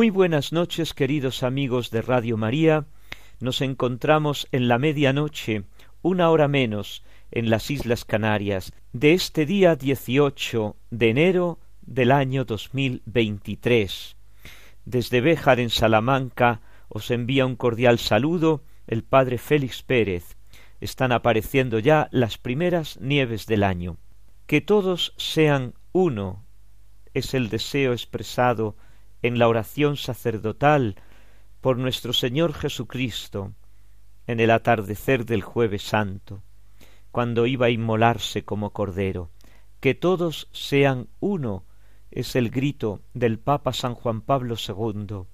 Muy buenas noches, queridos amigos de Radio María. Nos encontramos en la medianoche, una hora menos, en las Islas Canarias, de este día 18 de enero del año 2023. Desde Béjar, en Salamanca, os envía un cordial saludo el Padre Félix Pérez. Están apareciendo ya las primeras nieves del año. Que todos sean uno es el deseo expresado en la oración sacerdotal por nuestro Señor Jesucristo en el atardecer del jueves santo, cuando iba a inmolarse como cordero. Que todos sean uno es el grito del Papa San Juan Pablo II.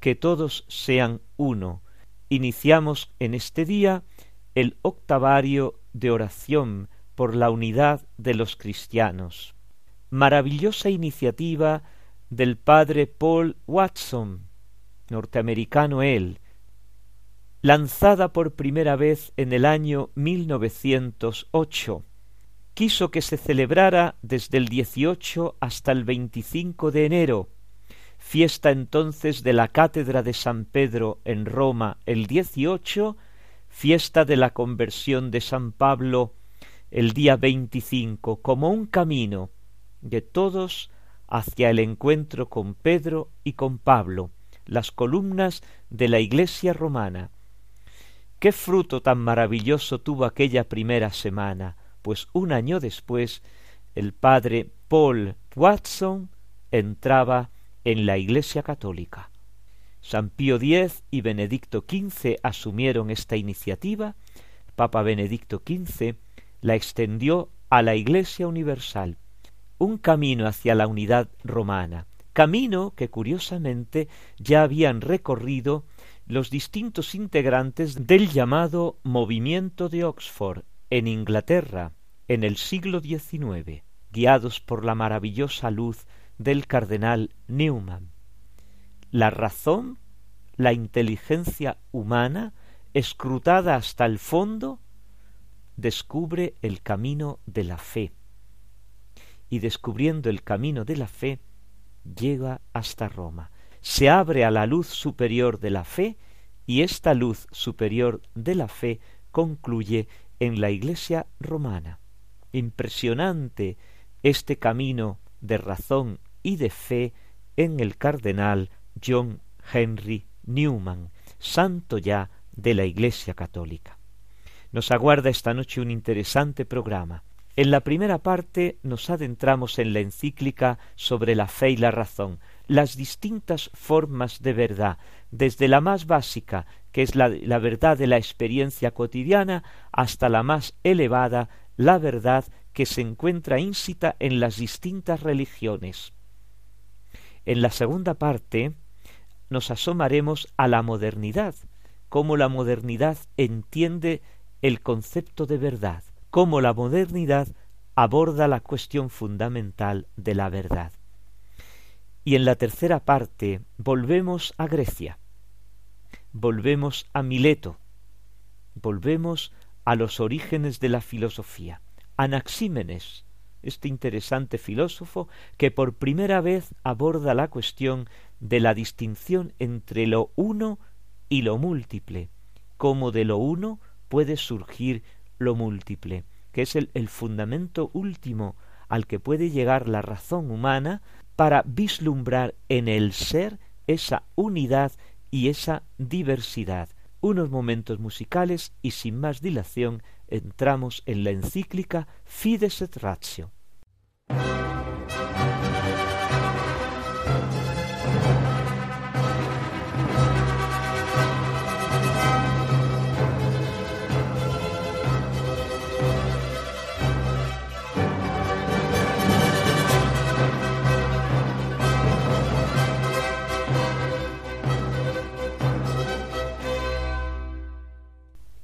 Que todos sean uno. Iniciamos en este día el octavario de oración por la unidad de los cristianos. Maravillosa iniciativa del padre Paul Watson, norteamericano él, lanzada por primera vez en el año 1908. Quiso que se celebrara desde el 18 hasta el 25 de enero, fiesta entonces de la Cátedra de San Pedro en Roma el 18, fiesta de la conversión de San Pablo el día 25, como un camino de todos hacia el encuentro con Pedro y con Pablo, las columnas de la iglesia romana. Qué fruto tan maravilloso tuvo aquella primera semana, pues un año después el padre Paul Watson entraba en la iglesia católica. San Pío X y Benedicto XV asumieron esta iniciativa, Papa Benedicto XV la extendió a la Iglesia Universal un camino hacia la unidad romana, camino que curiosamente ya habían recorrido los distintos integrantes del llamado movimiento de Oxford en Inglaterra en el siglo XIX, guiados por la maravillosa luz del cardenal Newman. La razón, la inteligencia humana, escrutada hasta el fondo, descubre el camino de la fe y descubriendo el camino de la fe, llega hasta Roma. Se abre a la luz superior de la fe y esta luz superior de la fe concluye en la iglesia romana. Impresionante este camino de razón y de fe en el cardenal John Henry Newman, santo ya de la Iglesia católica. Nos aguarda esta noche un interesante programa. En la primera parte nos adentramos en la encíclica sobre la fe y la razón, las distintas formas de verdad, desde la más básica, que es la, verdad de la experiencia cotidiana, hasta la más elevada, la verdad que se encuentra íncita en las distintas religiones. En la segunda parte nos asomaremos a la modernidad, cómo la modernidad entiende el concepto de verdad cómo la modernidad aborda la cuestión fundamental de la verdad. Y en la tercera parte volvemos a Grecia, volvemos a Mileto, volvemos a los orígenes de la filosofía. Anaxímenes, este interesante filósofo que por primera vez aborda la cuestión de la distinción entre lo uno y lo múltiple, cómo de lo uno puede surgir lo múltiple, que es el, el fundamento último al que puede llegar la razón humana para vislumbrar en el ser esa unidad y esa diversidad. Unos momentos musicales y sin más dilación entramos en la encíclica Fides et Ratio.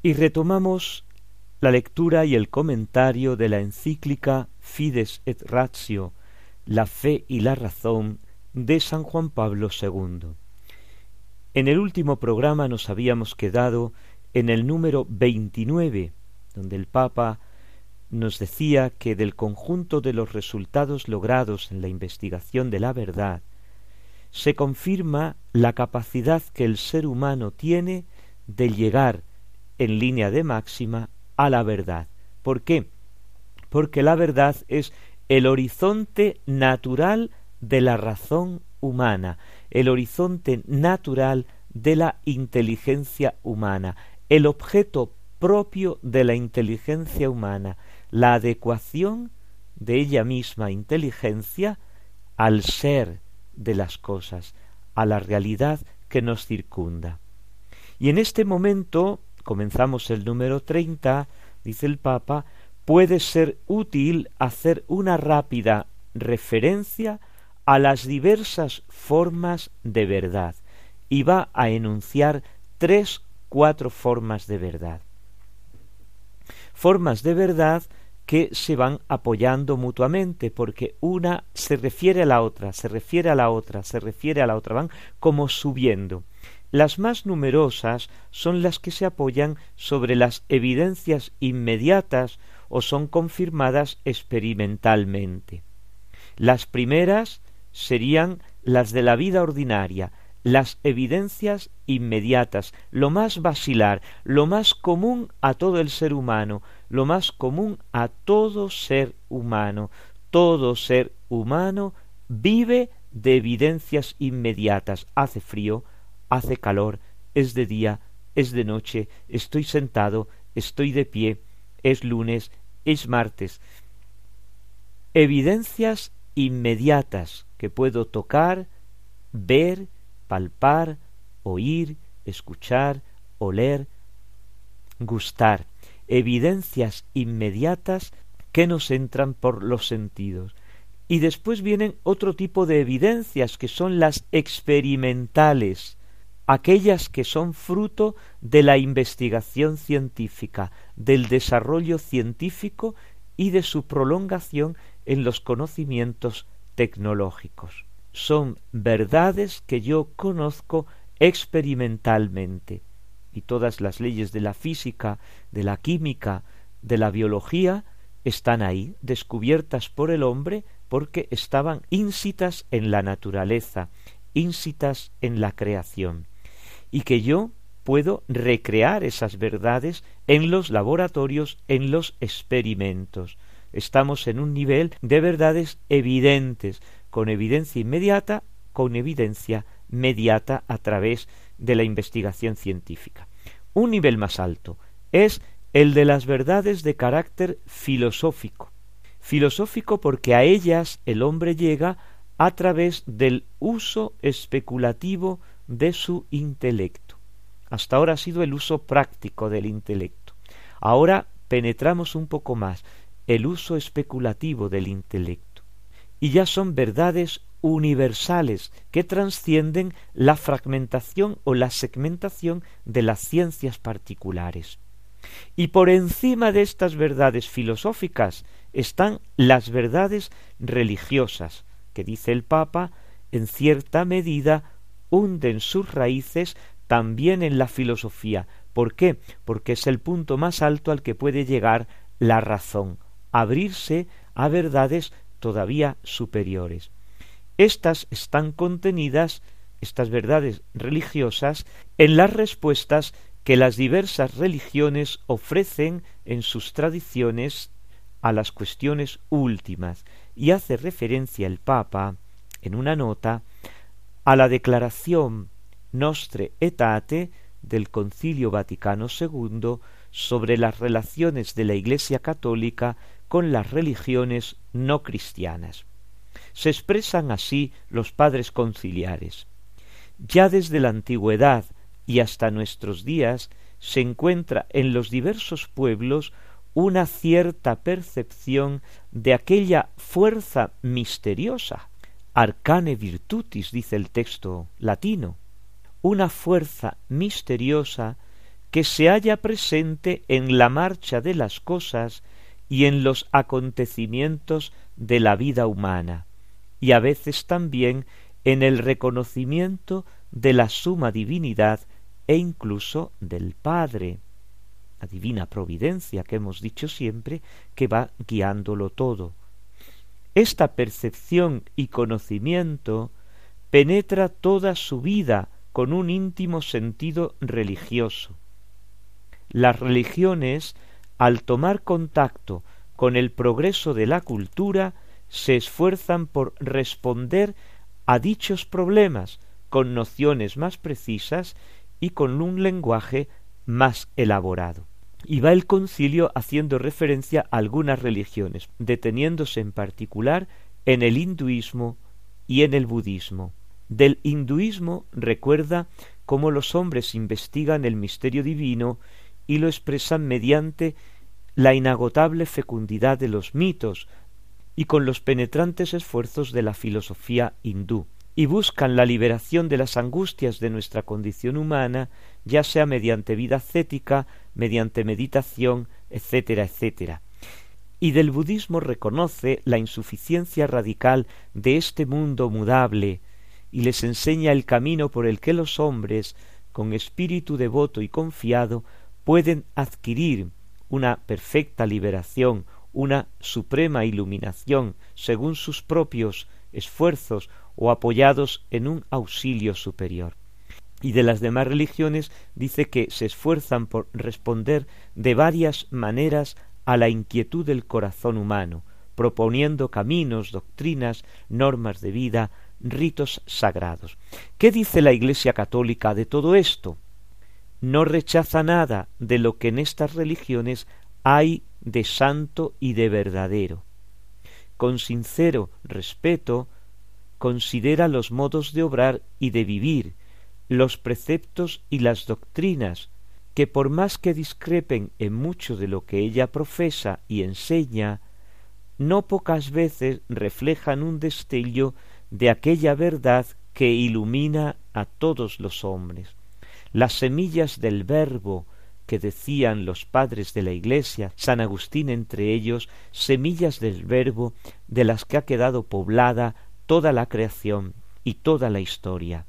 Y retomamos la lectura y el comentario de la encíclica Fides et Ratio, la fe y la razón de San Juan Pablo II. En el último programa nos habíamos quedado en el número 29, donde el Papa nos decía que del conjunto de los resultados logrados en la investigación de la verdad, se confirma la capacidad que el ser humano tiene de llegar en línea de máxima a la verdad. ¿Por qué? Porque la verdad es el horizonte natural de la razón humana, el horizonte natural de la inteligencia humana, el objeto propio de la inteligencia humana, la adecuación de ella misma inteligencia al ser de las cosas, a la realidad que nos circunda. Y en este momento comenzamos el número treinta, dice el Papa, puede ser útil hacer una rápida referencia a las diversas formas de verdad y va a enunciar tres, cuatro formas de verdad. Formas de verdad que se van apoyando mutuamente, porque una se refiere a la otra, se refiere a la otra, se refiere a la otra, van como subiendo. Las más numerosas son las que se apoyan sobre las evidencias inmediatas o son confirmadas experimentalmente. Las primeras serían las de la vida ordinaria, las evidencias inmediatas, lo más basilar, lo más común a todo el ser humano, lo más común a todo ser humano. Todo ser humano vive de evidencias inmediatas. Hace frío, hace calor, es de día, es de noche, estoy sentado, estoy de pie, es lunes, es martes. Evidencias inmediatas que puedo tocar, ver, palpar, oír, escuchar, oler, gustar. Evidencias inmediatas que nos entran por los sentidos. Y después vienen otro tipo de evidencias que son las experimentales, aquellas que son fruto de la investigación científica, del desarrollo científico y de su prolongación en los conocimientos tecnológicos. Son verdades que yo conozco experimentalmente y todas las leyes de la física, de la química, de la biología están ahí, descubiertas por el hombre porque estaban ínsitas en la naturaleza, ínsitas en la creación y que yo puedo recrear esas verdades en los laboratorios, en los experimentos. Estamos en un nivel de verdades evidentes, con evidencia inmediata, con evidencia mediata a través de la investigación científica. Un nivel más alto es el de las verdades de carácter filosófico. Filosófico porque a ellas el hombre llega a través del uso especulativo de su intelecto. Hasta ahora ha sido el uso práctico del intelecto. Ahora penetramos un poco más el uso especulativo del intelecto. Y ya son verdades universales que trascienden la fragmentación o la segmentación de las ciencias particulares. Y por encima de estas verdades filosóficas están las verdades religiosas, que dice el Papa, en cierta medida hunden sus raíces también en la filosofía. ¿Por qué? Porque es el punto más alto al que puede llegar la razón, abrirse a verdades todavía superiores. Estas están contenidas, estas verdades religiosas, en las respuestas que las diversas religiones ofrecen en sus tradiciones a las cuestiones últimas, y hace referencia el Papa, en una nota, a la declaración Nostre Etate del Concilio Vaticano II sobre las relaciones de la Iglesia católica con las religiones no cristianas. Se expresan así los padres conciliares. Ya desde la antigüedad y hasta nuestros días se encuentra en los diversos pueblos una cierta percepción de aquella fuerza misteriosa arcane virtutis, dice el texto latino, una fuerza misteriosa que se halla presente en la marcha de las cosas y en los acontecimientos de la vida humana, y a veces también en el reconocimiento de la suma divinidad e incluso del Padre, la divina providencia que hemos dicho siempre que va guiándolo todo. Esta percepción y conocimiento penetra toda su vida con un íntimo sentido religioso. Las religiones, al tomar contacto con el progreso de la cultura, se esfuerzan por responder a dichos problemas con nociones más precisas y con un lenguaje más elaborado. Y va el concilio haciendo referencia a algunas religiones, deteniéndose en particular en el hinduismo y en el budismo. Del hinduismo recuerda cómo los hombres investigan el misterio divino y lo expresan mediante la inagotable fecundidad de los mitos y con los penetrantes esfuerzos de la filosofía hindú y buscan la liberación de las angustias de nuestra condición humana, ya sea mediante vida ascética, mediante meditación, etcétera, etcétera. Y del budismo reconoce la insuficiencia radical de este mundo mudable, y les enseña el camino por el que los hombres, con espíritu devoto y confiado, pueden adquirir una perfecta liberación, una suprema iluminación, según sus propios esfuerzos o apoyados en un auxilio superior. Y de las demás religiones dice que se esfuerzan por responder de varias maneras a la inquietud del corazón humano, proponiendo caminos, doctrinas, normas de vida, ritos sagrados. ¿Qué dice la Iglesia católica de todo esto? No rechaza nada de lo que en estas religiones hay de santo y de verdadero. Con sincero respeto considera los modos de obrar y de vivir, los preceptos y las doctrinas, que por más que discrepen en mucho de lo que ella profesa y enseña, no pocas veces reflejan un destello de aquella verdad que ilumina a todos los hombres. Las semillas del verbo que decían los padres de la Iglesia, San Agustín entre ellos, semillas del verbo de las que ha quedado poblada toda la creación y toda la historia.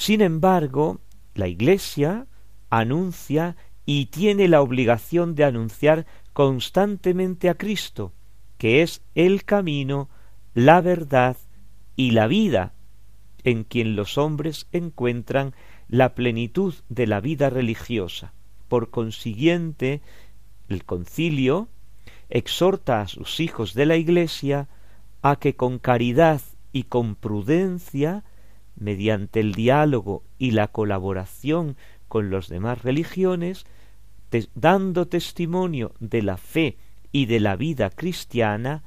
Sin embargo, la Iglesia anuncia y tiene la obligación de anunciar constantemente a Cristo, que es el camino, la verdad y la vida, en quien los hombres encuentran la plenitud de la vida religiosa. Por consiguiente, el concilio exhorta a sus hijos de la Iglesia a que con caridad y con prudencia, mediante el diálogo y la colaboración con las demás religiones, dando testimonio de la fe y de la vida cristiana,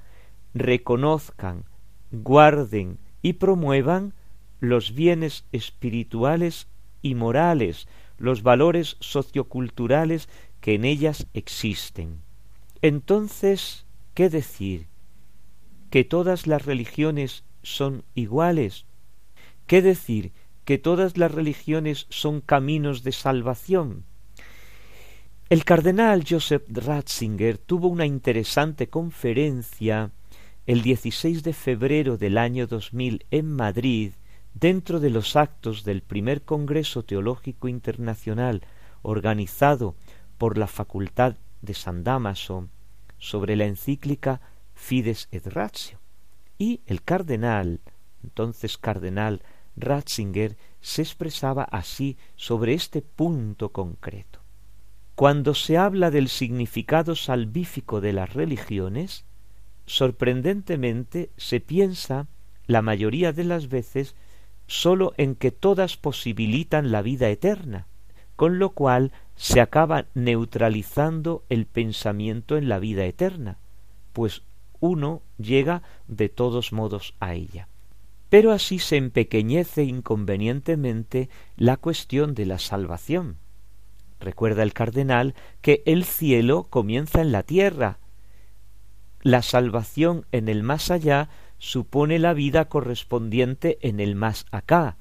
reconozcan, guarden y promuevan los bienes espirituales y morales, los valores socioculturales que en ellas existen. Entonces, ¿qué decir? ¿Que todas las religiones son iguales. ¿Qué decir? Que todas las religiones son caminos de salvación. El cardenal Joseph Ratzinger tuvo una interesante conferencia el 16 de febrero del año 2000 en Madrid, dentro de los actos del primer Congreso Teológico Internacional organizado por la Facultad de San Damaso sobre la encíclica Fides et Ratio. Y el cardenal, entonces cardenal Ratzinger, se expresaba así sobre este punto concreto. Cuando se habla del significado salvífico de las religiones, sorprendentemente se piensa la mayoría de las veces sólo en que todas posibilitan la vida eterna, con lo cual se acaba neutralizando el pensamiento en la vida eterna, pues uno llega de todos modos a ella. Pero así se empequeñece inconvenientemente la cuestión de la salvación. Recuerda el cardenal que el cielo comienza en la tierra. La salvación en el más allá supone la vida correspondiente en el más acá.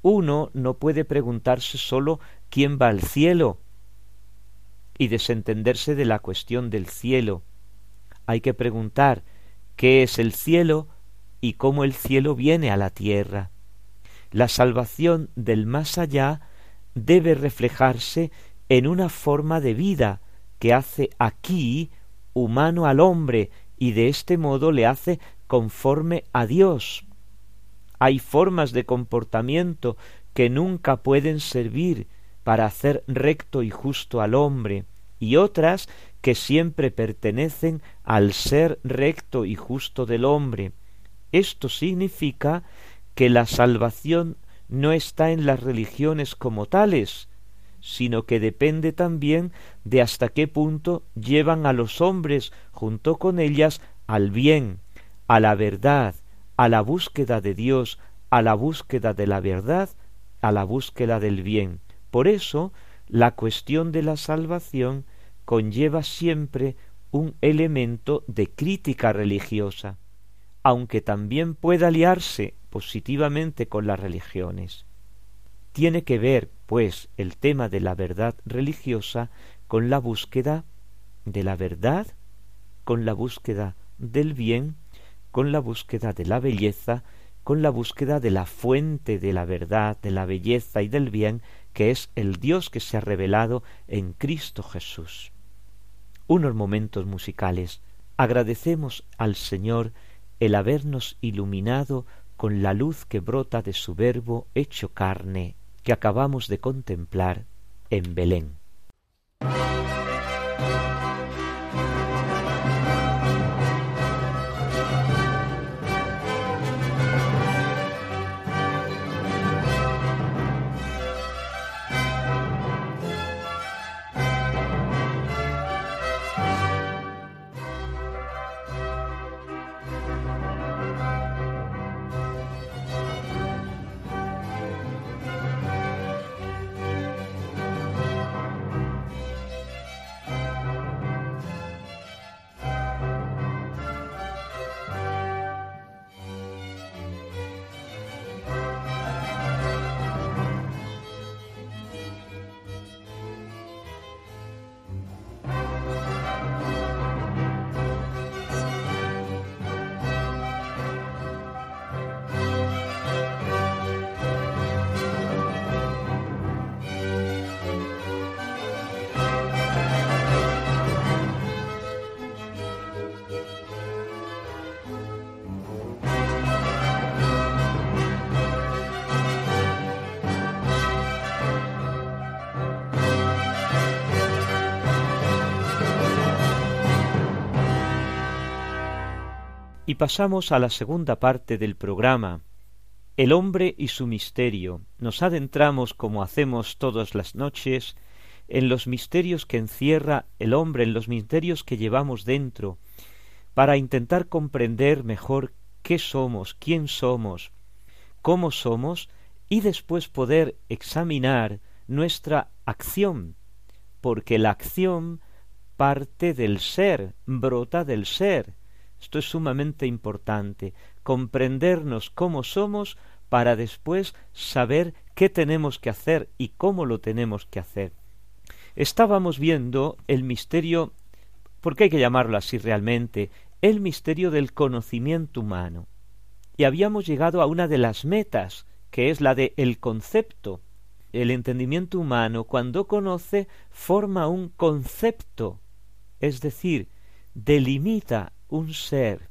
Uno no puede preguntarse sólo quién va al cielo, y desentenderse de la cuestión del cielo. Hay que preguntar qué es el cielo y cómo el cielo viene a la tierra. La salvación del más allá debe reflejarse en una forma de vida que hace aquí humano al hombre y de este modo le hace conforme a Dios. Hay formas de comportamiento que nunca pueden servir para hacer recto y justo al hombre, y otras que siempre pertenecen al ser recto y justo del hombre. Esto significa que la salvación no está en las religiones como tales, sino que depende también de hasta qué punto llevan a los hombres junto con ellas al bien, a la verdad, a la búsqueda de Dios, a la búsqueda de la verdad, a la búsqueda del bien. Por eso, la cuestión de la salvación conlleva siempre un elemento de crítica religiosa, aunque también pueda aliarse positivamente con las religiones. Tiene que ver, pues, el tema de la verdad religiosa con la búsqueda de la verdad, con la búsqueda del bien, con la búsqueda de la belleza, con la búsqueda de la fuente de la verdad, de la belleza y del bien, que es el Dios que se ha revelado en Cristo Jesús. Unos momentos musicales. Agradecemos al Señor el habernos iluminado con la luz que brota de su verbo hecho carne que acabamos de contemplar en Belén. Pasamos a la segunda parte del programa, El hombre y su misterio. Nos adentramos, como hacemos todas las noches, en los misterios que encierra el hombre, en los misterios que llevamos dentro, para intentar comprender mejor qué somos, quién somos, cómo somos, y después poder examinar nuestra acción, porque la acción parte del ser, brota del ser, esto es sumamente importante, comprendernos cómo somos para después saber qué tenemos que hacer y cómo lo tenemos que hacer. Estábamos viendo el misterio, ¿por qué hay que llamarlo así realmente? El misterio del conocimiento humano. Y habíamos llegado a una de las metas, que es la de el concepto. El entendimiento humano, cuando conoce, forma un concepto, es decir, delimita un ser,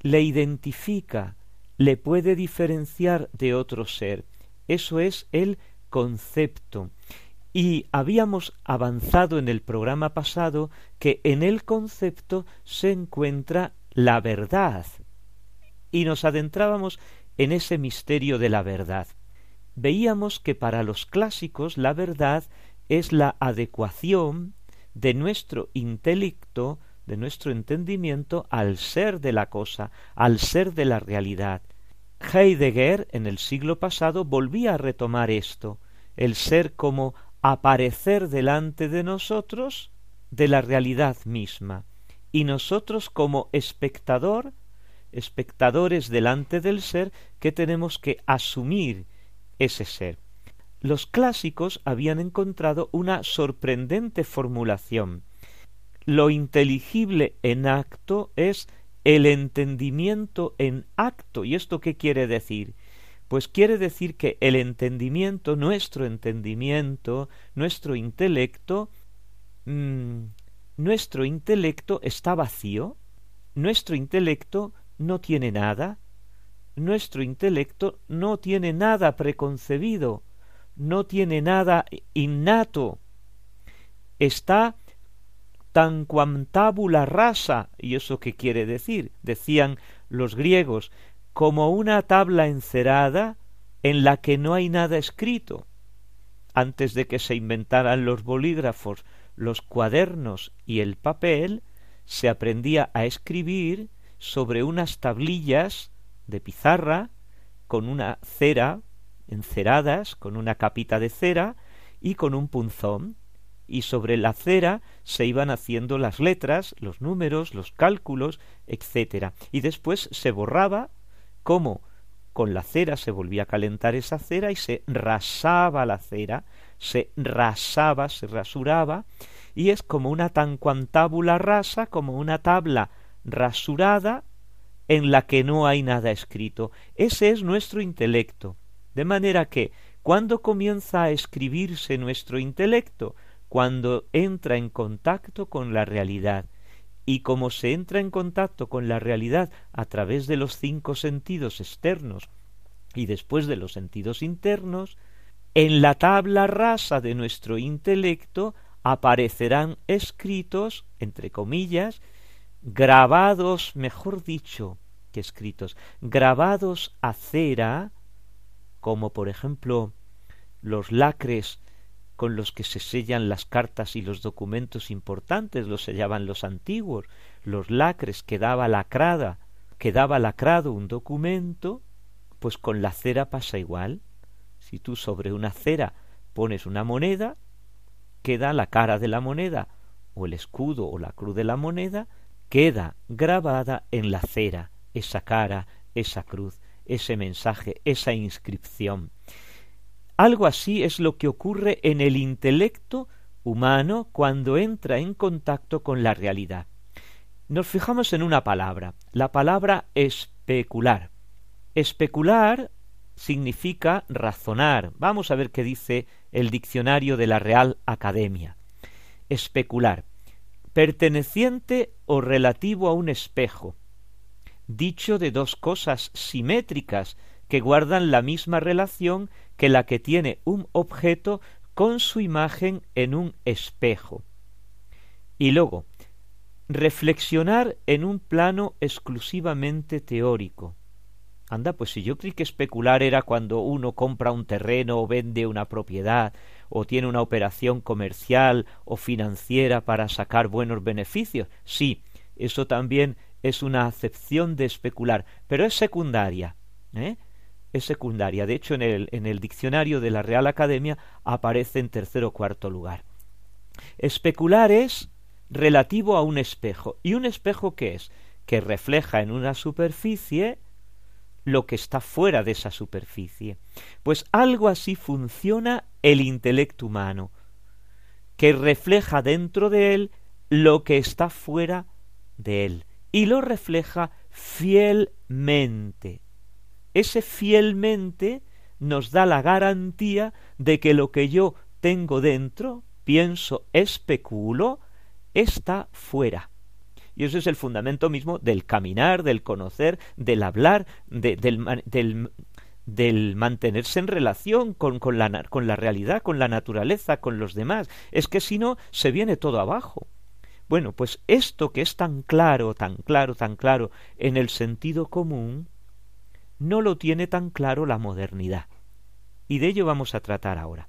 le identifica, le puede diferenciar de otro ser. Eso es el concepto. Y habíamos avanzado en el programa pasado que en el concepto se encuentra la verdad. Y nos adentrábamos en ese misterio de la verdad. Veíamos que para los clásicos la verdad es la adecuación de nuestro intelecto de nuestro entendimiento al ser de la cosa, al ser de la realidad. Heidegger en el siglo pasado volvía a retomar esto, el ser como aparecer delante de nosotros de la realidad misma, y nosotros como espectador, espectadores delante del ser, que tenemos que asumir ese ser. los clásicos habían encontrado una sorprendente formulación. Lo inteligible en acto es el entendimiento en acto. ¿Y esto qué quiere decir? Pues quiere decir que el entendimiento, nuestro entendimiento, nuestro intelecto, mm, nuestro intelecto está vacío, nuestro intelecto no tiene nada, nuestro intelecto no tiene nada preconcebido, no tiene nada innato, está tan quantabula rasa, y eso qué quiere decir, decían los griegos, como una tabla encerada en la que no hay nada escrito. Antes de que se inventaran los bolígrafos, los cuadernos y el papel, se aprendía a escribir sobre unas tablillas de pizarra con una cera enceradas, con una capita de cera y con un punzón, y sobre la cera se iban haciendo las letras, los números, los cálculos, etc. Y después se borraba como con la cera se volvía a calentar esa cera y se rasaba la cera, se rasaba, se rasuraba, y es como una tan cuantábula rasa, como una tabla rasurada en la que no hay nada escrito. Ese es nuestro intelecto. De manera que, cuando comienza a escribirse nuestro intelecto? Cuando entra en contacto con la realidad. Y como se entra en contacto con la realidad a través de los cinco sentidos externos y después de los sentidos internos, en la tabla rasa de nuestro intelecto aparecerán escritos, entre comillas, grabados, mejor dicho que escritos, grabados a cera, como por ejemplo los lacres con los que se sellan las cartas y los documentos importantes, los sellaban los antiguos, los lacres que daba lacrada, quedaba lacrado un documento, pues con la cera pasa igual. Si tú sobre una cera pones una moneda, queda la cara de la moneda, o el escudo o la cruz de la moneda, queda grabada en la cera, esa cara, esa cruz, ese mensaje, esa inscripción. Algo así es lo que ocurre en el intelecto humano cuando entra en contacto con la realidad. Nos fijamos en una palabra, la palabra especular. Especular significa razonar. Vamos a ver qué dice el diccionario de la Real Academia. Especular. Perteneciente o relativo a un espejo, dicho de dos cosas simétricas que guardan la misma relación que la que tiene un objeto con su imagen en un espejo. Y luego, reflexionar en un plano exclusivamente teórico. Anda, pues si yo creí que especular era cuando uno compra un terreno o vende una propiedad o tiene una operación comercial o financiera para sacar buenos beneficios. Sí, eso también es una acepción de especular, pero es secundaria. ¿eh? Es secundaria. De hecho, en el, en el diccionario de la Real Academia aparece en tercer o cuarto lugar. Especular es relativo a un espejo. ¿Y un espejo qué es? Que refleja en una superficie lo que está fuera de esa superficie. Pues algo así funciona el intelecto humano, que refleja dentro de él lo que está fuera de él y lo refleja fielmente. Ese fielmente nos da la garantía de que lo que yo tengo dentro, pienso, especulo, está fuera. Y eso es el fundamento mismo del caminar, del conocer, del hablar, del, del, mantenerse en relación con, con, la, con la realidad, con la naturaleza, con los demás. Es que si no, se viene todo abajo. Bueno, pues esto que es tan claro, tan claro, tan claro en el sentido común, no lo tiene tan claro la modernidad. Y de ello vamos a tratar ahora.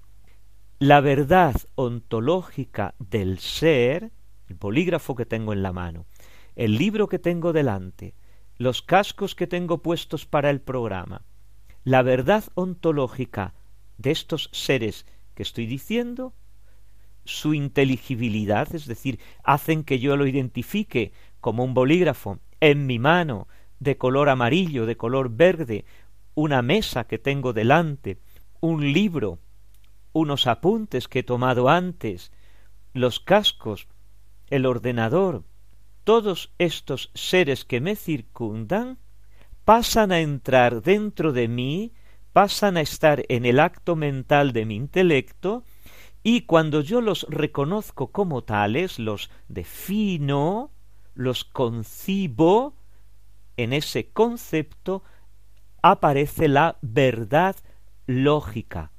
La verdad ontológica del ser, el polígrafo que tengo en la mano, el libro que tengo delante, los cascos que tengo puestos para el programa, la verdad ontológica de estos seres que estoy diciendo, su inteligibilidad, es decir, hacen que yo lo identifique como un bolígrafo en mi mano, de color amarillo, de color verde, una mesa que tengo delante, un libro unos apuntes que he tomado antes, los cascos, el ordenador, todos estos seres que me circundan, pasan a entrar dentro de mí, pasan a estar en el acto mental de mi intelecto, y cuando yo los reconozco como tales, los defino, los concibo, en ese concepto aparece la verdad lógica,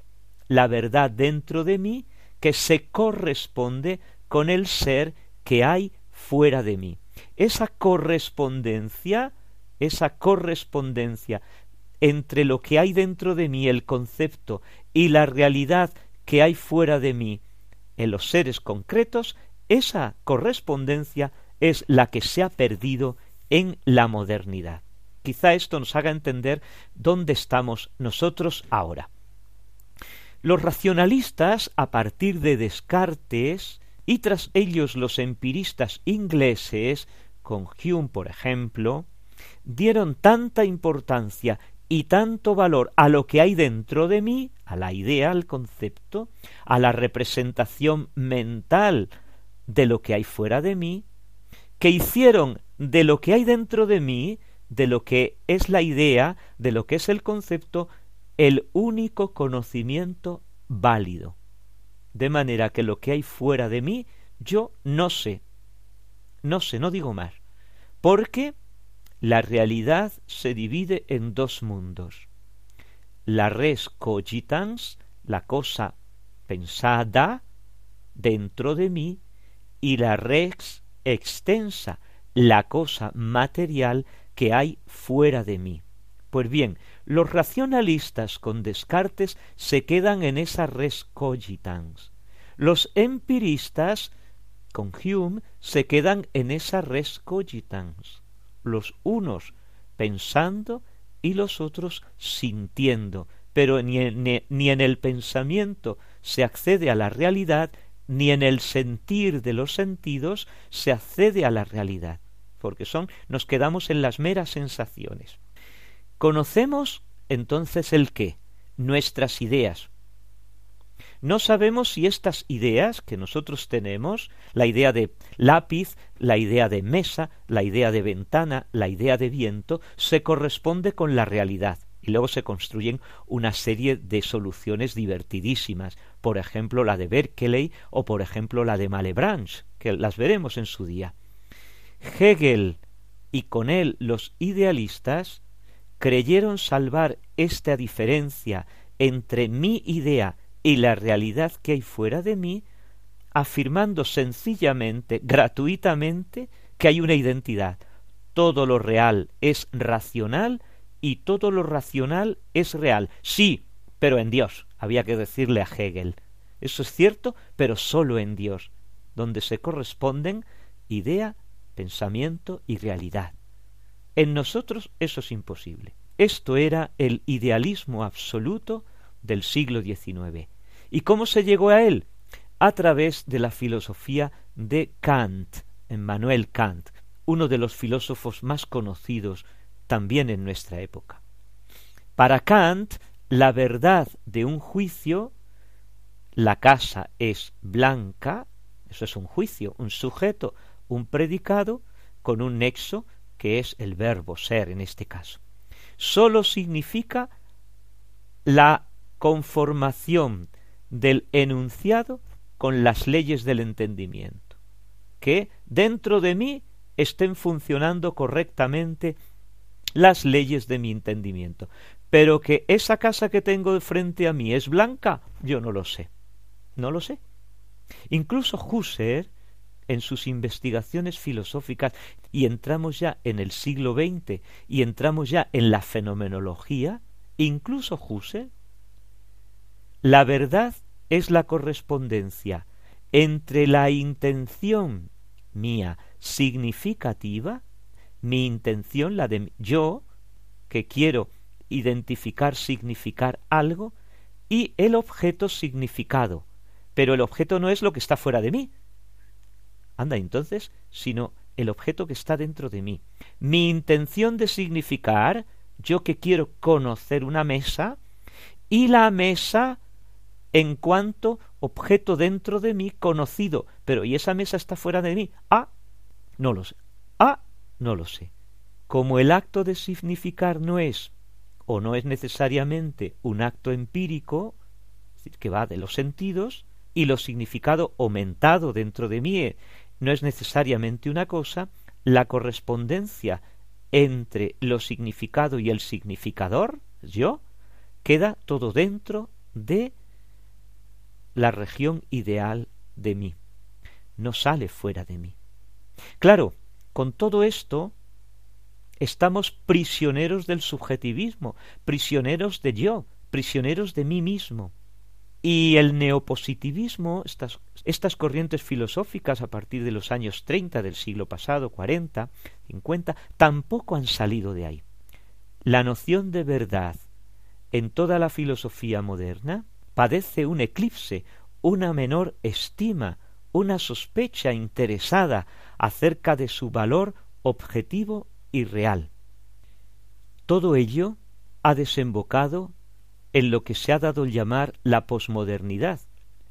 la verdad dentro de mí que se corresponde con el ser que hay fuera de mí. Esa correspondencia, esa correspondencia entre lo que hay dentro de mí, el concepto, y la realidad que hay fuera de mí en los seres concretos, esa correspondencia es la que se ha perdido en la modernidad. Quizá esto nos haga entender dónde estamos nosotros ahora. Los racionalistas, a partir de Descartes, y tras ellos los empiristas ingleses, con Hume por ejemplo, dieron tanta importancia y tanto valor a lo que hay dentro de mí, a la idea, al concepto, a la representación mental de lo que hay fuera de mí, que hicieron de lo que hay dentro de mí, de lo que es la idea, de lo que es el concepto, el único conocimiento válido. De manera que lo que hay fuera de mí, yo no sé. No sé, no digo más. Porque la realidad se divide en dos mundos. La res cogitans, la cosa pensada dentro de mí, y la res extensa, la cosa material que hay fuera de mí. Pues bien, los racionalistas con Descartes se quedan en esa res cogitans. Los empiristas con Hume se quedan en esa res cogitans los unos pensando y los otros sintiendo, pero ni en, ni en el pensamiento se accede a la realidad, ni en el sentir de los sentidos se accede a la realidad, porque son nos quedamos en las meras sensaciones. Conocemos entonces el qué, nuestras ideas, no sabemos si estas ideas que nosotros tenemos, la idea de lápiz, la idea de mesa, la idea de ventana, la idea de viento, se corresponde con la realidad. Y luego se construyen una serie de soluciones divertidísimas, por ejemplo la de Berkeley o por ejemplo la de Malebranche, que las veremos en su día. Hegel y con él los idealistas creyeron salvar esta diferencia entre mi idea y la realidad que hay fuera de mí, afirmando sencillamente, gratuitamente, que hay una identidad. Todo lo real es racional y todo lo racional es real. Sí, pero en Dios, había que decirle a Hegel. Eso es cierto, pero sólo en Dios, donde se corresponden idea, pensamiento y realidad. En nosotros eso es imposible. Esto era el idealismo absoluto del siglo XIX. ¿Y cómo se llegó a él? A través de la filosofía de Kant, Emmanuel Kant, uno de los filósofos más conocidos también en nuestra época. Para Kant, la verdad de un juicio, la casa es blanca, eso es un juicio, un sujeto, un predicado, con un nexo que es el verbo ser en este caso. Sólo significa la conformación del enunciado con las leyes del entendimiento, que dentro de mí estén funcionando correctamente las leyes de mi entendimiento. Pero que esa casa que tengo frente a mí es blanca, yo no lo sé. No lo sé. Incluso Husserl, en sus investigaciones filosóficas, y entramos ya en el siglo XX, y entramos ya en la fenomenología, incluso Husserl la verdad es la correspondencia entre la intención mía significativa, mi intención, la de yo, que quiero identificar, significar algo, y el objeto significado. Pero el objeto no es lo que está fuera de mí. Anda entonces, sino el objeto que está dentro de mí. Mi intención de significar, yo que quiero conocer una mesa, y la mesa en cuanto objeto dentro de mí conocido. Pero ¿y esa mesa está fuera de mí? Ah, no lo sé. Ah, no lo sé. Como el acto de significar no es o no es necesariamente un acto empírico, es decir, que va de los sentidos, y lo significado aumentado dentro de mí no es necesariamente una cosa, la correspondencia entre lo significado y el significador, yo, queda todo dentro de la región ideal de mí, no sale fuera de mí. Claro, con todo esto estamos prisioneros del subjetivismo, prisioneros de yo, prisioneros de mí mismo. Y el neopositivismo, estas, estas corrientes filosóficas a partir de los años 30 del siglo pasado, 40, 50, tampoco han salido de ahí. La noción de verdad en toda la filosofía moderna padece un eclipse, una menor estima, una sospecha interesada acerca de su valor objetivo y real. Todo ello ha desembocado en lo que se ha dado el llamar la posmodernidad,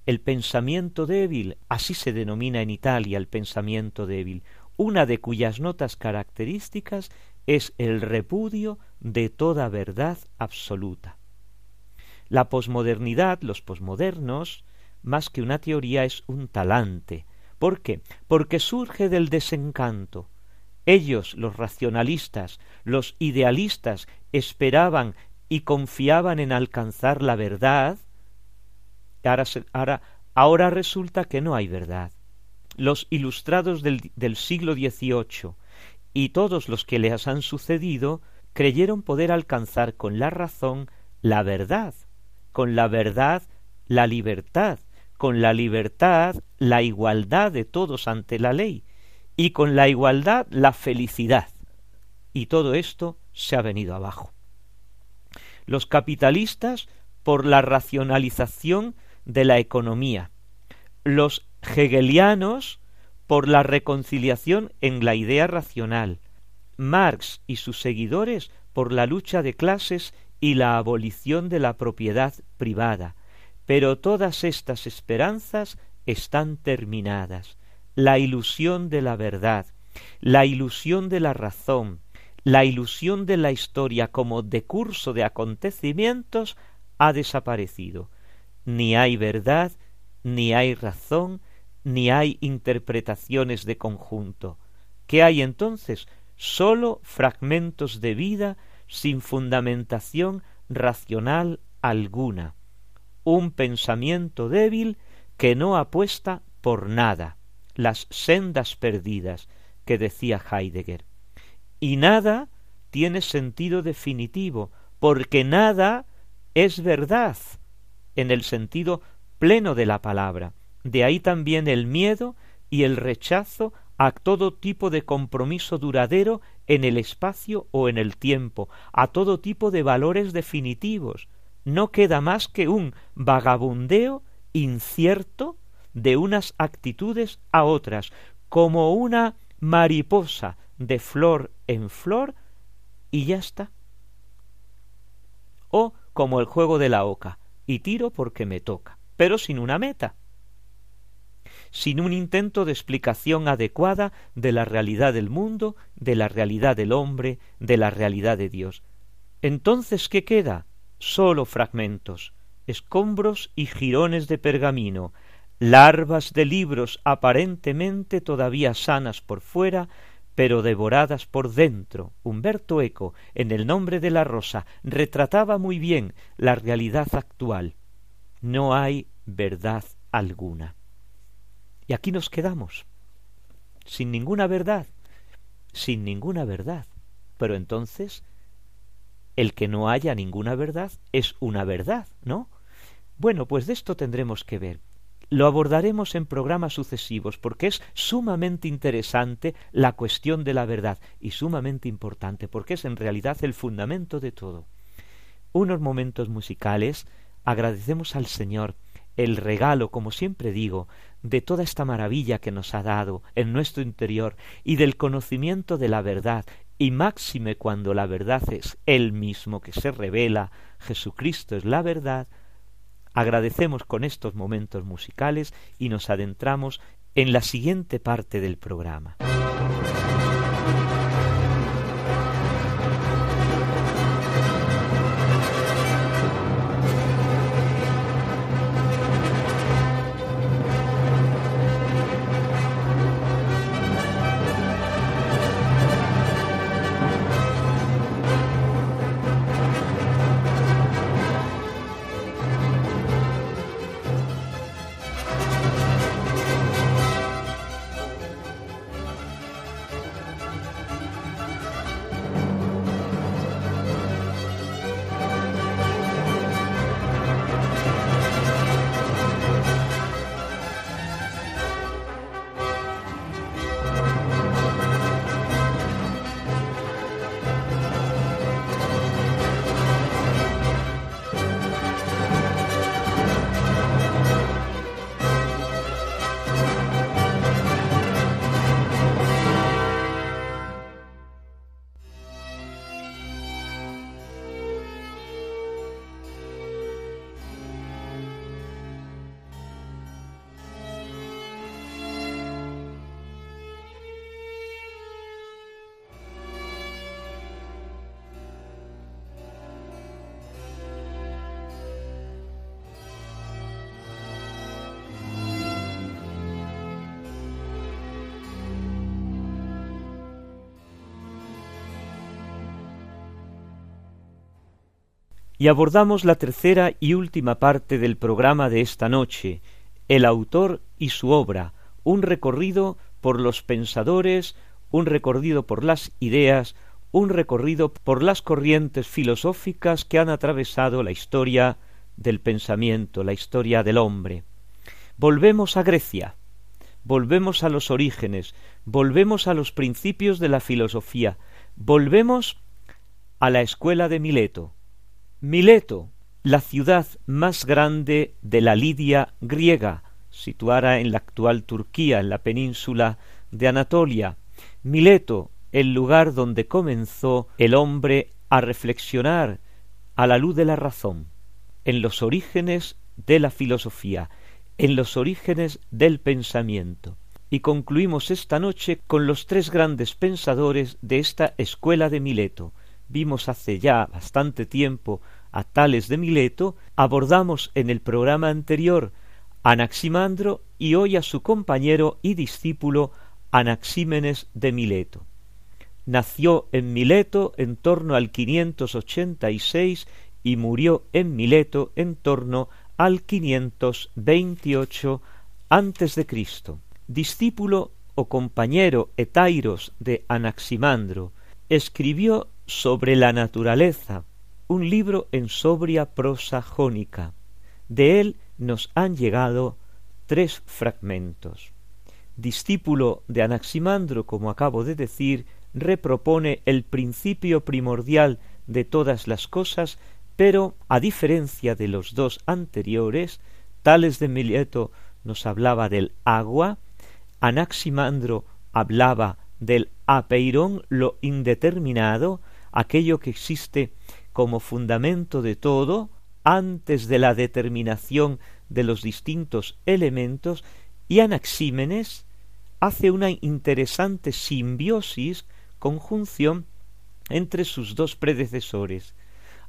el pensamiento débil, así se denomina en Italia el pensamiento débil, una de cuyas notas características es el repudio de toda verdad absoluta. La posmodernidad, los posmodernos, más que una teoría es un talante. ¿Por qué? Porque surge del desencanto. Ellos, los racionalistas, los idealistas, esperaban y confiaban en alcanzar la verdad, ahora, resulta que no hay verdad. Los ilustrados del, del siglo XVIII y todos los que les han sucedido creyeron poder alcanzar con la razón la verdad, con la verdad la libertad, con la libertad la igualdad de todos ante la ley, y con la igualdad la felicidad. Y todo esto se ha venido abajo los capitalistas por la racionalización de la economía, los hegelianos por la reconciliación en la idea racional, Marx y sus seguidores por la lucha de clases y la abolición de la propiedad privada. Pero todas estas esperanzas están terminadas. La ilusión de la verdad, la ilusión de la razón, la ilusión de la historia como decurso de acontecimientos ha desaparecido. Ni hay verdad, ni hay razón, ni hay interpretaciones de conjunto. ¿Qué hay entonces? Sólo fragmentos de vida sin fundamentación racional alguna. Un pensamiento débil que no apuesta por nada. Las sendas perdidas que decía Heidegger y nada tiene sentido definitivo, porque nada es verdad en el sentido pleno de la palabra. De ahí también el miedo y el rechazo a todo tipo de compromiso duradero en el espacio o en el tiempo, a todo tipo de valores definitivos. No queda más que un vagabundeo incierto de unas actitudes a otras, como una mariposa de flor en flor y ya está. O como el juego de la oca, y tiro porque me toca, pero sin una meta, sin un intento de explicación adecuada de la realidad del mundo, de la realidad del hombre, de la realidad de Dios. Entonces, ¿qué queda? Sólo fragmentos, escombros y jirones de pergamino, larvas de libros aparentemente todavía sanas por fuera, pero devoradas por dentro. Humberto Eco, en el nombre de la rosa, retrataba muy bien la realidad actual. No hay verdad alguna. Y aquí nos quedamos, sin ninguna verdad, sin ninguna verdad. Pero entonces, el que no haya ninguna verdad es una verdad, ¿no? Bueno, pues de esto tendremos que ver. Lo abordaremos en programas sucesivos porque es sumamente interesante la cuestión de la verdad y sumamente importante porque es en realidad el fundamento de todo. Unos momentos musicales, agradecemos al Señor el regalo, como siempre digo, de toda esta maravilla que nos ha dado en nuestro interior y del conocimiento de la verdad, y máxime cuando la verdad es Él mismo que se revela, Jesucristo es la verdad, Agradecemos con estos momentos musicales y nos adentramos en la siguiente parte del programa. Y abordamos la tercera y última parte del programa de esta noche, el autor y su obra, un recorrido por los pensadores, un recorrido por las ideas, un recorrido por las corrientes filosóficas que han atravesado la historia del pensamiento, la historia del hombre. Volvemos a Grecia, volvemos a los orígenes, volvemos a los principios de la filosofía, volvemos a la escuela de Mileto, Mileto, la ciudad más grande de la Lidia griega, situada en la actual Turquía, en la península de Anatolia. Mileto, el lugar donde comenzó el hombre a reflexionar a la luz de la razón, en los orígenes de la filosofía, en los orígenes del pensamiento. Y concluimos esta noche con los tres grandes pensadores de esta escuela de Mileto, vimos hace ya bastante tiempo a Tales de Mileto, abordamos en el programa anterior a Anaximandro y hoy a su compañero y discípulo Anaxímenes de Mileto. Nació en Mileto en torno al 586 y murió en Mileto en torno al 528 antes de Cristo. Discípulo o compañero etairos de Anaximandro, escribió sobre la naturaleza, un libro en sobria prosa jónica. De él nos han llegado tres fragmentos. Discípulo de Anaximandro, como acabo de decir, repropone el principio primordial de todas las cosas, pero a diferencia de los dos anteriores, Tales de Mileto nos hablaba del agua, Anaximandro hablaba del apeirón, lo indeterminado, aquello que existe como fundamento de todo antes de la determinación de los distintos elementos, y Anaxímenes hace una interesante simbiosis, conjunción entre sus dos predecesores.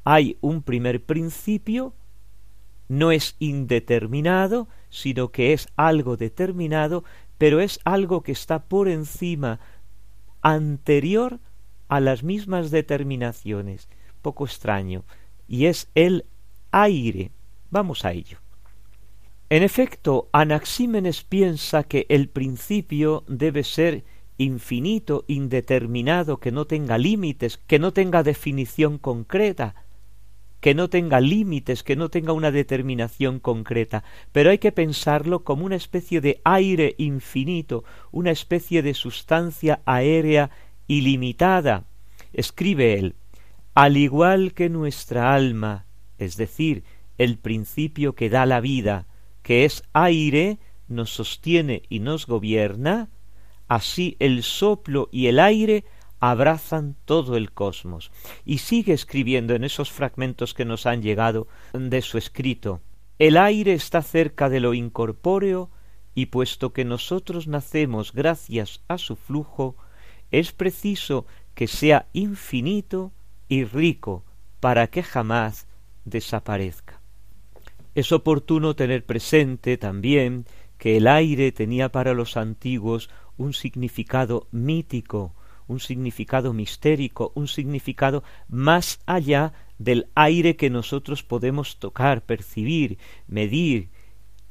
Hay un primer principio, no es indeterminado, sino que es algo determinado, pero es algo que está por encima, anterior a las mismas determinaciones, poco extraño, y es el aire. Vamos a ello. En efecto, Anaxímenes piensa que el principio debe ser infinito, indeterminado, que no tenga límites, que no tenga definición concreta, que no tenga límites, que no tenga una determinación concreta, pero hay que pensarlo como una especie de aire infinito, una especie de sustancia aérea ilimitada. Escribe él, al igual que nuestra alma, es decir, el principio que da la vida, que es aire, nos sostiene y nos gobierna, así el soplo y el aire abrazan todo el cosmos. Y sigue escribiendo en esos fragmentos que nos han llegado de su escrito. El aire está cerca de lo incorpóreo y puesto que nosotros nacemos gracias a su flujo, es preciso que sea infinito y rico para que jamás desaparezca. Es oportuno tener presente también que el aire tenía para los antiguos un significado mítico, un significado mistérico, un significado más allá del aire que nosotros podemos tocar, percibir, medir,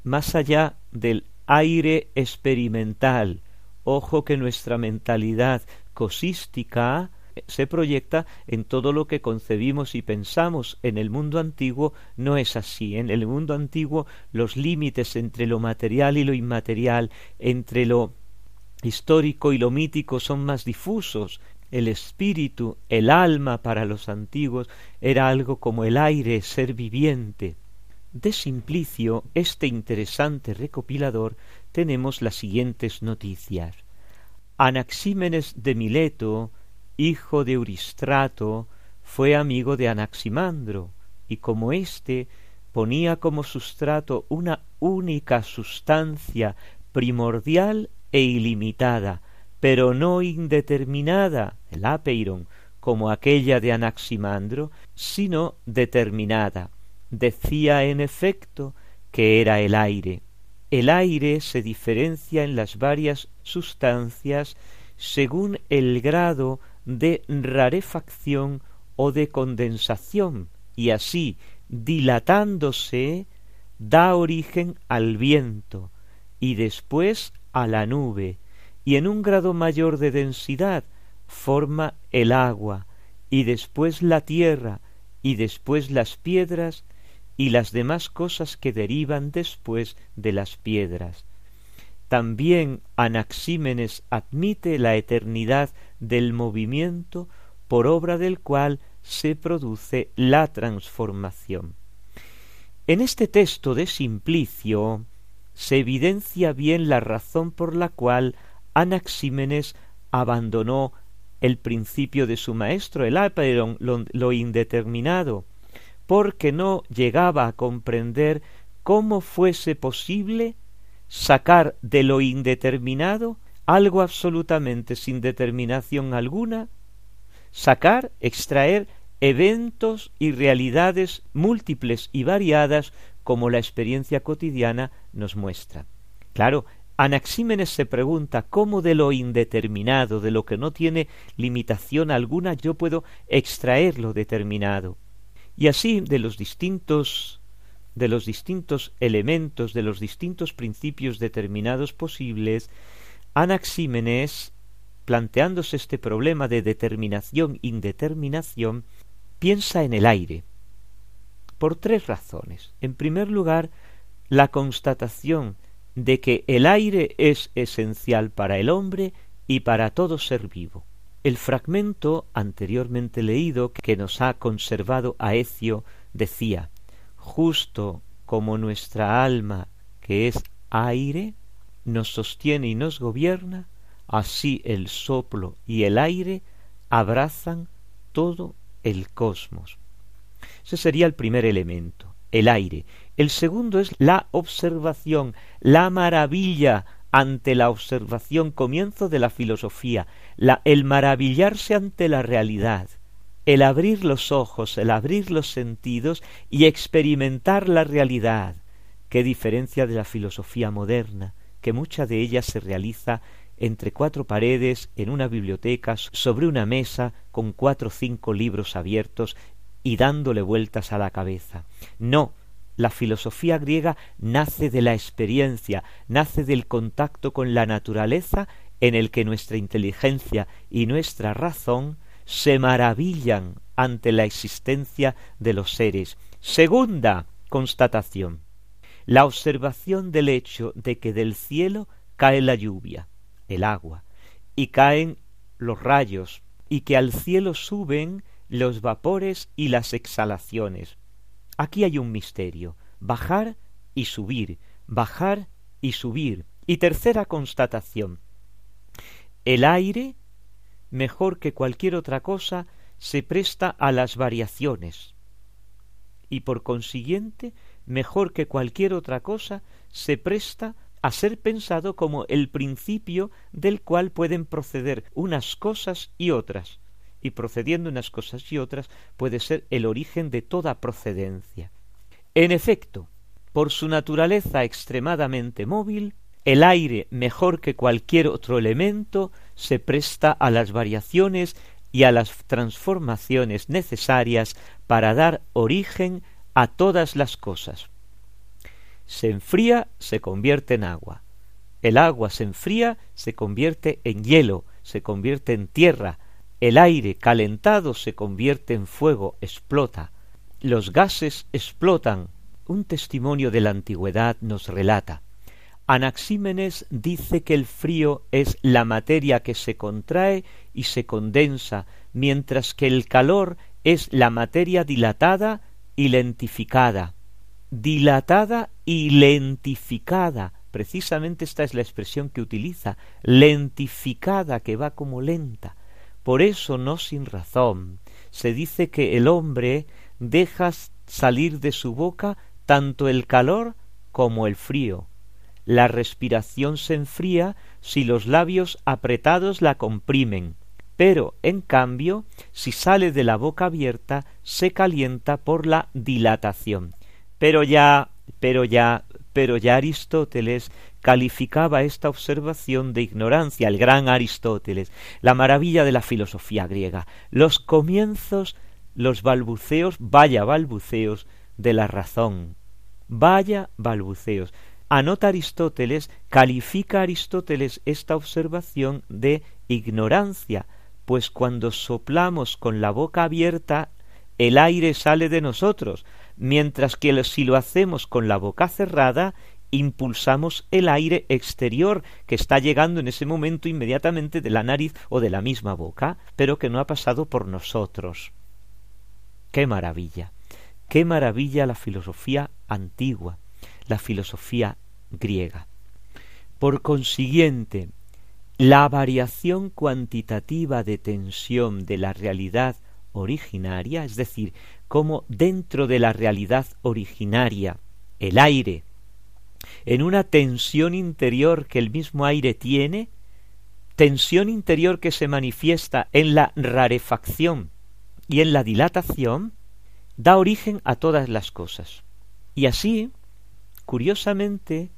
más allá del aire experimental. Ojo que nuestra mentalidad cosística se proyecta en todo lo que concebimos y pensamos. En el mundo antiguo no es así. En el mundo antiguo los límites entre lo material y lo inmaterial, entre lo histórico y lo mítico son más difusos. El espíritu, el alma para los antiguos era algo como el aire, ser viviente. De Simplicio, este interesante recopilador, tenemos las siguientes noticias. Anaxímenes de Mileto, hijo de Euristrato, fue amigo de Anaximandro, y como éste ponía como sustrato una única sustancia primordial e ilimitada, pero no indeterminada, el apeiron, como aquella de Anaximandro, sino determinada. Decía en efecto que era el aire. El aire se diferencia en las varias sustancias según el grado de rarefacción o de condensación, y así, dilatándose, da origen al viento, y después a la nube, y en un grado mayor de densidad forma el agua, y después la tierra, y después las piedras, y las demás cosas que derivan después de las piedras. También Anaxímenes admite la eternidad del movimiento por obra del cual se produce la transformación. En este texto de Simplicio se evidencia bien la razón por la cual Anaxímenes abandonó el principio de su maestro, el aperon, lo indeterminado, porque no llegaba a comprender cómo fuese posible sacar de lo indeterminado algo absolutamente sin determinación alguna, sacar, extraer eventos y realidades múltiples y variadas como la experiencia cotidiana nos muestra. Claro, Anaxímenes se pregunta cómo de lo indeterminado, de lo que no tiene limitación alguna, yo puedo extraer lo determinado. Y así de los distintos de los distintos elementos, de los distintos principios determinados posibles, Anaxímenes, planteándose este problema de determinación-indeterminación, piensa en el aire, por tres razones. En primer lugar, la constatación de que el aire es esencial para el hombre y para todo ser vivo. El fragmento anteriormente leído que nos ha conservado Aecio decía justo como nuestra alma, que es aire, nos sostiene y nos gobierna, así el soplo y el aire abrazan todo el cosmos. Ese sería el primer elemento, el aire. El segundo es la observación, la maravilla ante la observación, comienzo de la filosofía, el maravillarse ante la realidad el abrir los ojos, el abrir los sentidos y experimentar la realidad. Qué diferencia de la filosofía moderna, que mucha de ella se realiza entre cuatro paredes, en una biblioteca, sobre una mesa, con cuatro o cinco libros abiertos y dándole vueltas a la cabeza. No, la filosofía griega nace de la experiencia, nace del contacto con la naturaleza en el que nuestra inteligencia y nuestra razón se maravillan ante la existencia de los seres. Segunda constatación, la observación del hecho de que del cielo cae la lluvia, el agua, y caen los rayos, y que al cielo suben los vapores y las exhalaciones. Aquí hay un misterio, bajar y subir, bajar y subir. Y tercera constatación, el aire mejor que cualquier otra cosa, se presta a las variaciones y por consiguiente mejor que cualquier otra cosa, se presta a ser pensado como el principio del cual pueden proceder unas cosas y otras, y procediendo unas cosas y otras puede ser el origen de toda procedencia. En efecto, por su naturaleza extremadamente móvil, el aire, mejor que cualquier otro elemento, se presta a las variaciones y a las transformaciones necesarias para dar origen a todas las cosas. Se enfría, se convierte en agua. El agua se enfría, se convierte en hielo, se convierte en tierra. El aire calentado se convierte en fuego, explota. Los gases explotan. Un testimonio de la antigüedad nos relata. Anaxímenes dice que el frío es la materia que se contrae y se condensa, mientras que el calor es la materia dilatada y lentificada. Dilatada y lentificada. Precisamente esta es la expresión que utiliza, lentificada, que va como lenta. Por eso, no sin razón, se dice que el hombre deja salir de su boca tanto el calor como el frío la respiración se enfría si los labios apretados la comprimen, pero en cambio, si sale de la boca abierta, se calienta por la dilatación. Pero ya, pero ya, pero ya Aristóteles calificaba esta observación de ignorancia, el gran Aristóteles, la maravilla de la filosofía griega, los comienzos, los balbuceos, vaya balbuceos de la razón, vaya balbuceos. Anota Aristóteles, califica Aristóteles esta observación de ignorancia, pues cuando soplamos con la boca abierta, el aire sale de nosotros, mientras que si lo hacemos con la boca cerrada, impulsamos el aire exterior que está llegando en ese momento inmediatamente de la nariz o de la misma boca, pero que no ha pasado por nosotros. ¡Qué maravilla! ¡Qué maravilla la filosofía antigua! La filosofía griega. Por consiguiente, la variación cuantitativa de tensión de la realidad originaria, es decir, como dentro de la realidad originaria el aire, en una tensión interior que el mismo aire tiene, tensión interior que se manifiesta en la rarefacción y en la dilatación, da origen a todas las cosas. Y así, Curiosamente,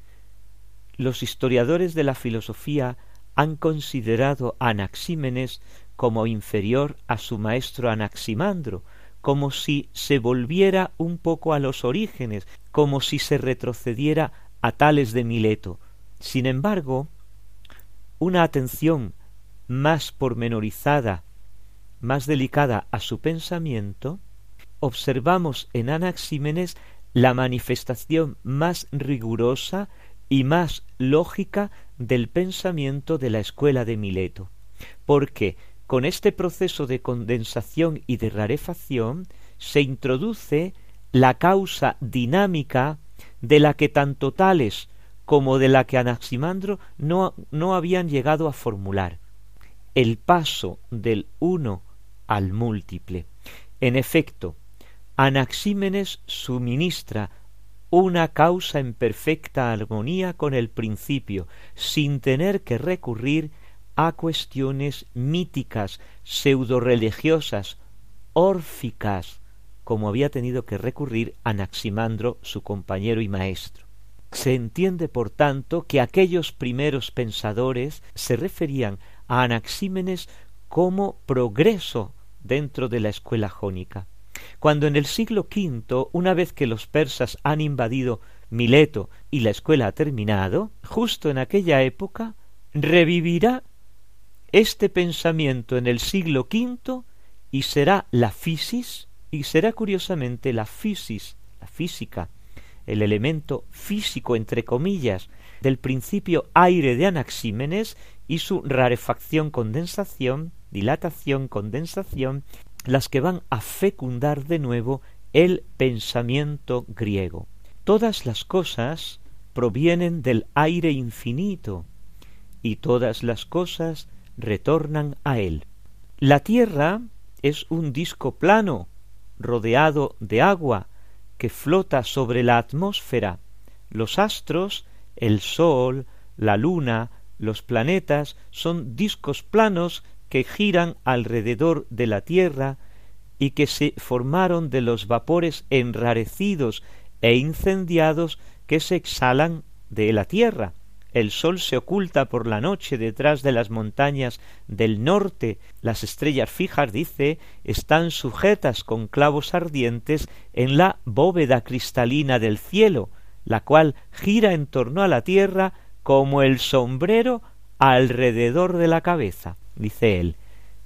los historiadores de la filosofía han considerado a Anaxímenes como inferior a su maestro Anaximandro, como si se volviera un poco a los orígenes, como si se retrocediera a Tales de Mileto. Sin embargo, una atención más pormenorizada, más delicada a su pensamiento, observamos en Anaxímenes la manifestación más rigurosa y más lógica del pensamiento de la escuela de Mileto, porque con este proceso de condensación y de rarefacción se introduce la causa dinámica de la que tanto Tales como de la que Anaximandro no, no habían llegado a formular, el paso del uno al múltiple. En efecto, Anaxímenes suministra una causa en perfecta armonía con el principio, sin tener que recurrir a cuestiones míticas, pseudo-religiosas, órficas, como había tenido que recurrir Anaximandro, su compañero y maestro. Se entiende, por tanto, que aquellos primeros pensadores se referían a Anaxímenes como progreso dentro de la escuela jónica cuando en el siglo V, una vez que los persas han invadido Mileto y la escuela ha terminado, justo en aquella época revivirá este pensamiento en el siglo V y será la fisis, y será curiosamente la fisis, la física, el elemento físico, entre comillas, del principio aire de Anaxímenes y su rarefacción, condensación, dilatación, condensación, las que van a fecundar de nuevo el pensamiento griego. Todas las cosas provienen del aire infinito y todas las cosas retornan a él. La tierra es un disco plano rodeado de agua que flota sobre la atmósfera. Los astros, el Sol, la Luna, los planetas son discos planos que giran alrededor de la Tierra y que se formaron de los vapores enrarecidos e incendiados que se exhalan de la Tierra. El sol se oculta por la noche detrás de las montañas del norte. Las estrellas fijas, dice, están sujetas con clavos ardientes en la bóveda cristalina del cielo, la cual gira en torno a la tierra como el sombrero alrededor de la cabeza, dice él.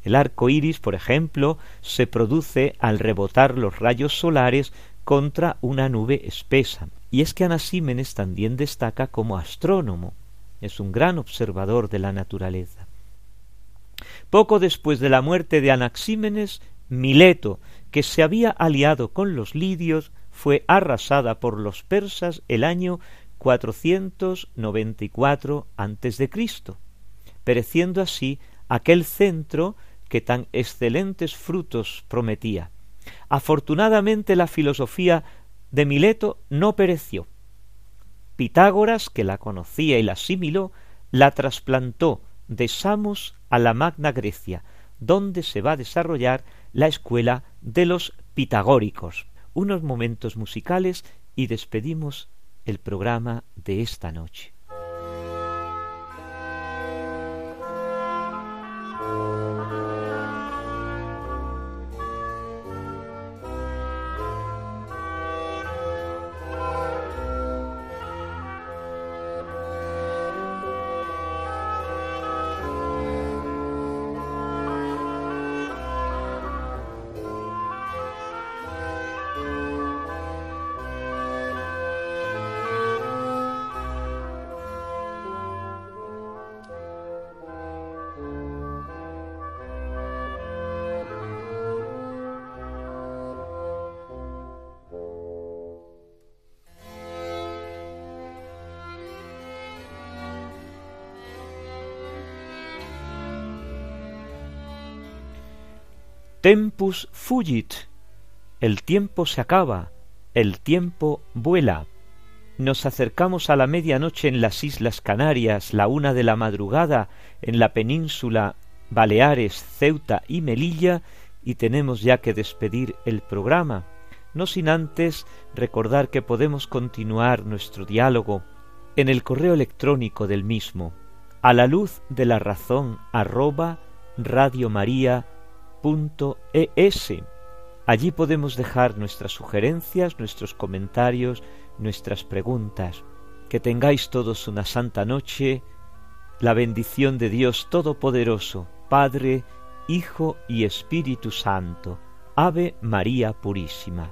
El arco iris, por ejemplo, se produce al rebotar los rayos solares contra una nube espesa. Y es que Anasímenes también destaca como astrónomo. Es un gran observador de la naturaleza. Poco después de la muerte de Anaxímenes, Mileto, que se había aliado con los lidios, fue arrasada por los persas el año 494 a.C., pereciendo así aquel centro que tan excelentes frutos prometía. Afortunadamente la filosofía de Mileto no pereció. Pitágoras, que la conocía y la asimiló, la trasplantó de Samos a la Magna Grecia, donde se va a desarrollar la escuela de los pitagóricos. Unos momentos musicales y despedimos el programa de esta noche. Fugit. El tiempo se acaba, el tiempo vuela. Nos acercamos a la medianoche en las Islas Canarias, la una de la madrugada en la península Baleares, Ceuta y Melilla, y tenemos ya que despedir el programa, no sin antes recordar que podemos continuar nuestro diálogo en el correo electrónico del mismo, a la luz de la razón arroba es. Allí podemos dejar nuestras sugerencias, nuestros comentarios, nuestras preguntas. Que tengáis todos una santa noche, la bendición de Dios Todopoderoso, Padre, Hijo y Espíritu Santo. Ave María Purísima.